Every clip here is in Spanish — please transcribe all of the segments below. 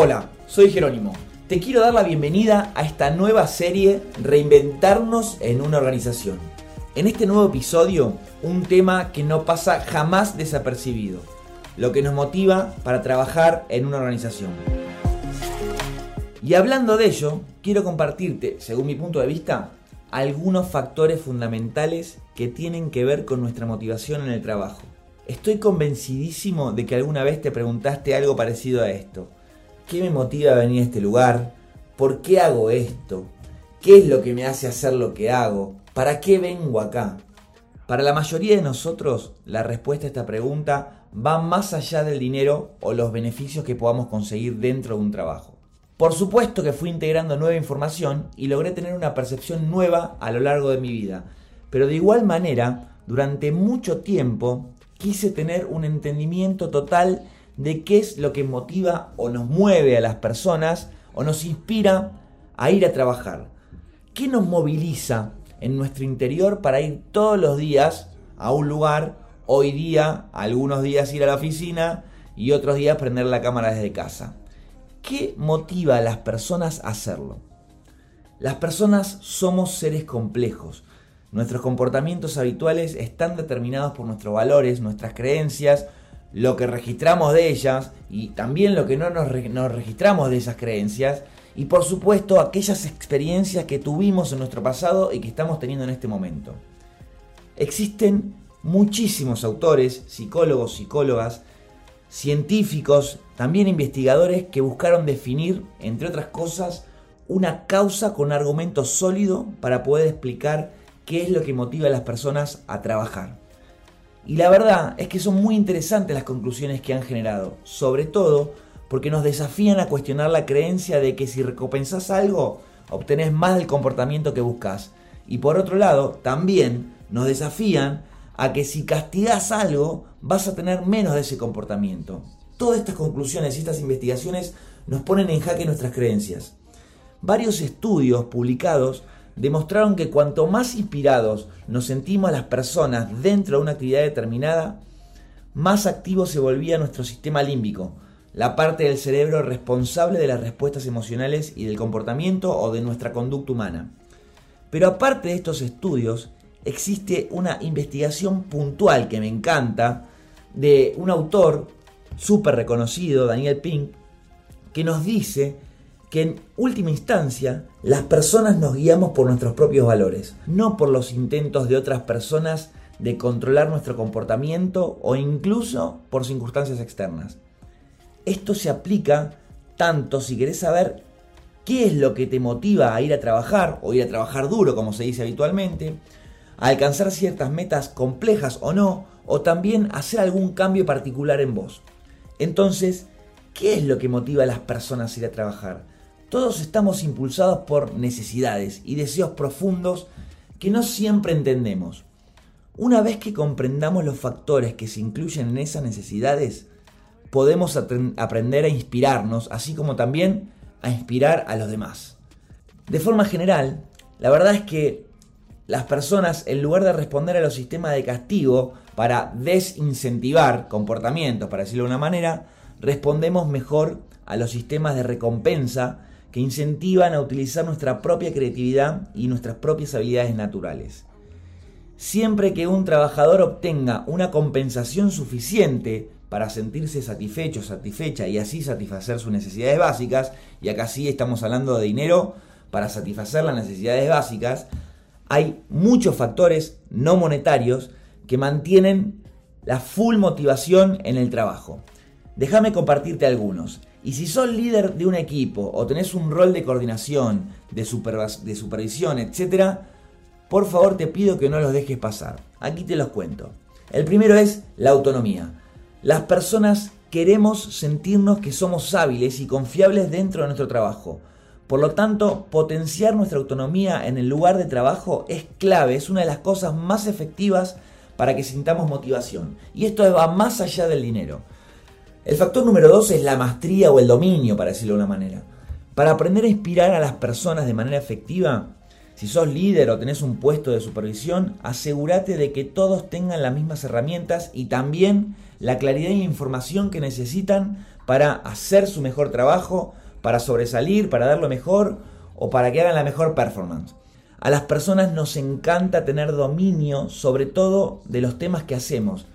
Hola, soy Jerónimo. Te quiero dar la bienvenida a esta nueva serie Reinventarnos en una organización. En este nuevo episodio, un tema que no pasa jamás desapercibido, lo que nos motiva para trabajar en una organización. Y hablando de ello, quiero compartirte, según mi punto de vista, algunos factores fundamentales que tienen que ver con nuestra motivación en el trabajo. Estoy convencidísimo de que alguna vez te preguntaste algo parecido a esto. ¿Qué me motiva a venir a este lugar? ¿Por qué hago esto? ¿Qué es lo que me hace hacer lo que hago? ¿Para qué vengo acá? Para la mayoría de nosotros, la respuesta a esta pregunta va más allá del dinero o los beneficios que podamos conseguir dentro de un trabajo. Por supuesto que fui integrando nueva información y logré tener una percepción nueva a lo largo de mi vida, pero de igual manera, durante mucho tiempo quise tener un entendimiento total de qué es lo que motiva o nos mueve a las personas o nos inspira a ir a trabajar. ¿Qué nos moviliza en nuestro interior para ir todos los días a un lugar? Hoy día, algunos días ir a la oficina y otros días prender la cámara desde casa. ¿Qué motiva a las personas a hacerlo? Las personas somos seres complejos. Nuestros comportamientos habituales están determinados por nuestros valores, nuestras creencias, lo que registramos de ellas y también lo que no nos, registramos de esas creencias y por supuesto aquellas experiencias que tuvimos en nuestro pasado y que estamos teniendo en este momento. Existen muchísimos autores, psicólogos, psicólogas, científicos, también investigadores que buscaron definir, entre otras cosas, una causa con argumento sólido para poder explicar qué es lo que motiva a las personas a trabajar. Y la verdad es que son muy interesantes las conclusiones que han generado, sobre todo porque nos desafían a cuestionar la creencia de que si recompensas algo, obtenés más del comportamiento que buscas. Y por otro lado, también nos desafían a que si castigas algo vas a tener menos de ese comportamiento. Todas estas conclusiones y estas investigaciones nos ponen en jaque nuestras creencias. Varios estudios publicados demostraron que cuanto más inspirados nos sentimos las personas dentro de una actividad determinada, más activo se volvía nuestro sistema límbico, la parte del cerebro responsable de las respuestas emocionales y del comportamiento o de nuestra conducta humana. Pero aparte de estos estudios, existe una investigación puntual que me encanta de un autor súper reconocido, Daniel Pink, que nos dice que en última instancia las personas nos guiamos por nuestros propios valores, no por los intentos de otras personas de controlar nuestro comportamiento o incluso por circunstancias externas. Esto se aplica tanto si querés saber qué es lo que te motiva a ir a trabajar o ir a trabajar duro, como se dice habitualmente, a alcanzar ciertas metas complejas o no, o también hacer algún cambio particular en vos. Entonces, ¿qué es lo que motiva a las personas a ir a trabajar? Todos estamos impulsados por necesidades y deseos profundos que no siempre entendemos. Una vez que comprendamos los factores que se incluyen en esas necesidades, podemos aprender a inspirarnos, así como también a inspirar a los demás. De forma general, la verdad es que las personas, en lugar de responder a los sistemas de castigo para desincentivar comportamientos, para decirlo de una manera, respondemos mejor a los sistemas de recompensa que incentivan a utilizar nuestra propia creatividad y nuestras propias habilidades naturales. Siempre que un trabajador obtenga una compensación suficiente para sentirse satisfecho, satisfecha y así satisfacer sus necesidades básicas, y acá sí estamos hablando de dinero para satisfacer las necesidades básicas, hay muchos factores no monetarios que mantienen la full motivación en el trabajo. Déjame compartirte algunos. Y si sos líder de un equipo o tenés un rol de coordinación, de, de supervisión, etc., por favor te pido que no los dejes pasar. Aquí te los cuento. El primero es la autonomía. Las personas queremos sentirnos que somos hábiles y confiables dentro de nuestro trabajo. Por lo tanto, potenciar nuestra autonomía en el lugar de trabajo es clave, es una de las cosas más efectivas para que sintamos motivación. Y esto va más allá del dinero. El factor número dos es la maestría o el dominio, para decirlo de una manera. Para aprender a inspirar a las personas de manera efectiva, si sos líder o tenés un puesto de supervisión, asegúrate de que todos tengan las mismas herramientas y también la claridad y información que necesitan para hacer su mejor trabajo, para sobresalir, para dar lo mejor o para que hagan la mejor performance. A las personas nos encanta tener dominio sobre todo de los temas que hacemos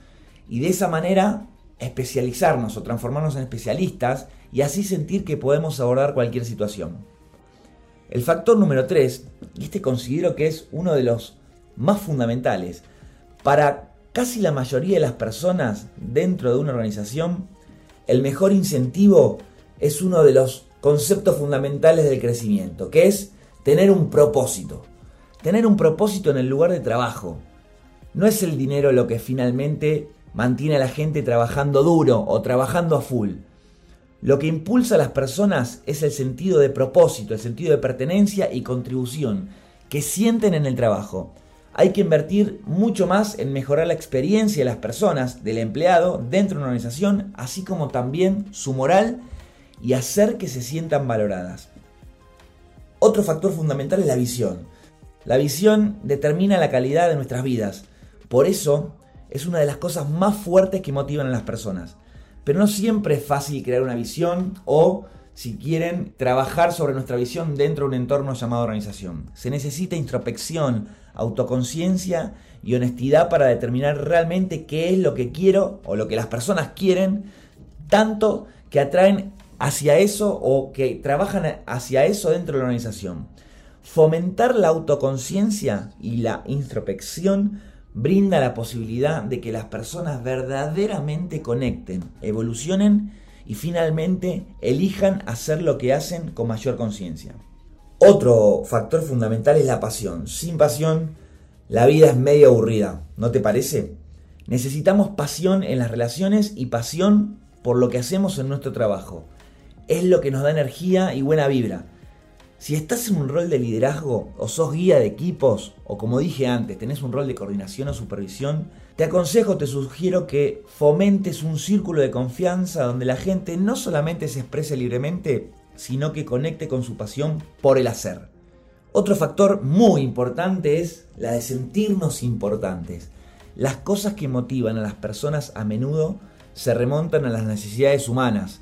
y de esa manera especializarnos o transformarnos en especialistas y así sentir que podemos abordar cualquier situación. El factor número 3, y este considero que es uno de los más fundamentales, para casi la mayoría de las personas dentro de una organización, el mejor incentivo es uno de los conceptos fundamentales del crecimiento, que es tener un propósito. Tener un propósito en el lugar de trabajo. No es el dinero lo que finalmente mantiene a la gente trabajando duro o trabajando a full. Lo que impulsa a las personas es el sentido de propósito, el sentido de pertenencia y contribución que sienten en el trabajo. Hay que invertir mucho más en mejorar la experiencia de las personas, del empleado, dentro de una organización, así como también su moral y hacer que se sientan valoradas. Otro factor fundamental es la visión. La visión determina la calidad de nuestras vidas. Por eso es una de las cosas más fuertes que motivan a las personas. Pero no siempre es fácil crear una visión o, si quieren, trabajar sobre nuestra visión dentro de un entorno llamado organización. Se necesita introspección, autoconciencia y honestidad para determinar realmente qué es lo que quiero o lo que las personas quieren, tanto que atraen hacia eso o que trabajan hacia eso dentro de la organización. Fomentar la autoconciencia y la introspección brinda la posibilidad de que las personas verdaderamente conecten, evolucionen y finalmente elijan hacer lo que hacen con mayor conciencia. Otro factor fundamental es la pasión. Sin pasión, la vida es medio aburrida, ¿no te parece? Necesitamos pasión en las relaciones y pasión por lo que hacemos en nuestro trabajo. Es lo que nos da energía y buena vibra. Si estás en un rol de liderazgo o sos guía de equipos o como dije antes, tenés un rol de coordinación o supervisión, te aconsejo, te sugiero que fomentes un círculo de confianza donde la gente no solamente se exprese libremente, sino que conecte con su pasión por el hacer. Otro factor muy importante es la de sentirnos importantes. Las cosas que motivan a las personas a menudo se remontan a las necesidades humanas,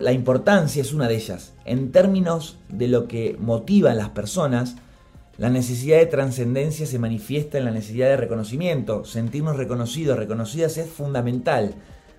la importancia es una de ellas. En términos de lo que motiva a las personas, la necesidad de trascendencia se manifiesta en la necesidad de reconocimiento. Sentirnos reconocidos, reconocidas es fundamental.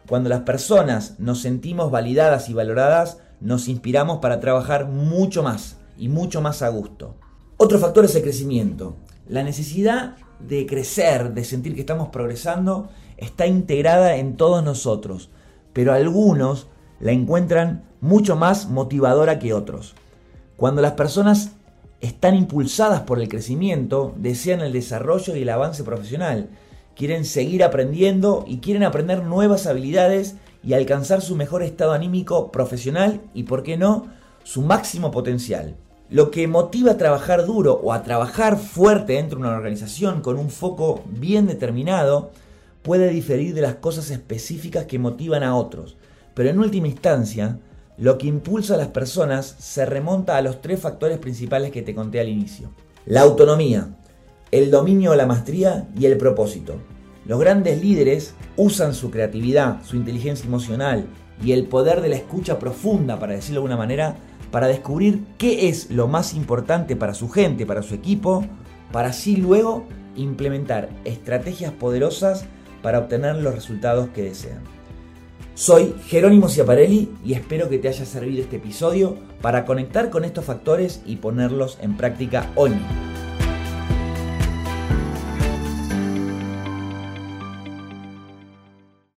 Cuando las personas nos sentimos validadas y valoradas, nos inspiramos para trabajar mucho más y mucho más a gusto. Otro factor es el crecimiento. La necesidad de crecer, de sentir que estamos progresando, está integrada en todos nosotros, pero algunos la encuentran mucho más motivadora que otros. Cuando las personas están impulsadas por el crecimiento, desean el desarrollo y el avance profesional, quieren seguir aprendiendo y quieren aprender nuevas habilidades y alcanzar su mejor estado anímico profesional y, por qué no, su máximo potencial. Lo que motiva a trabajar duro o a trabajar fuerte dentro de una organización con un foco bien determinado puede diferir de las cosas específicas que motivan a otros. Pero en última instancia, lo que impulsa a las personas se remonta a los tres factores principales que te conté al inicio. La autonomía, el dominio de la maestría y el propósito. Los grandes líderes usan su creatividad, su inteligencia emocional y el poder de la escucha profunda, para decirlo de alguna manera, para descubrir qué es lo más importante para su gente, para su equipo, para así luego implementar estrategias poderosas para obtener los resultados que desean. Soy Jerónimo Ciaparelli y espero que te haya servido este episodio para conectar con estos factores y ponerlos en práctica hoy.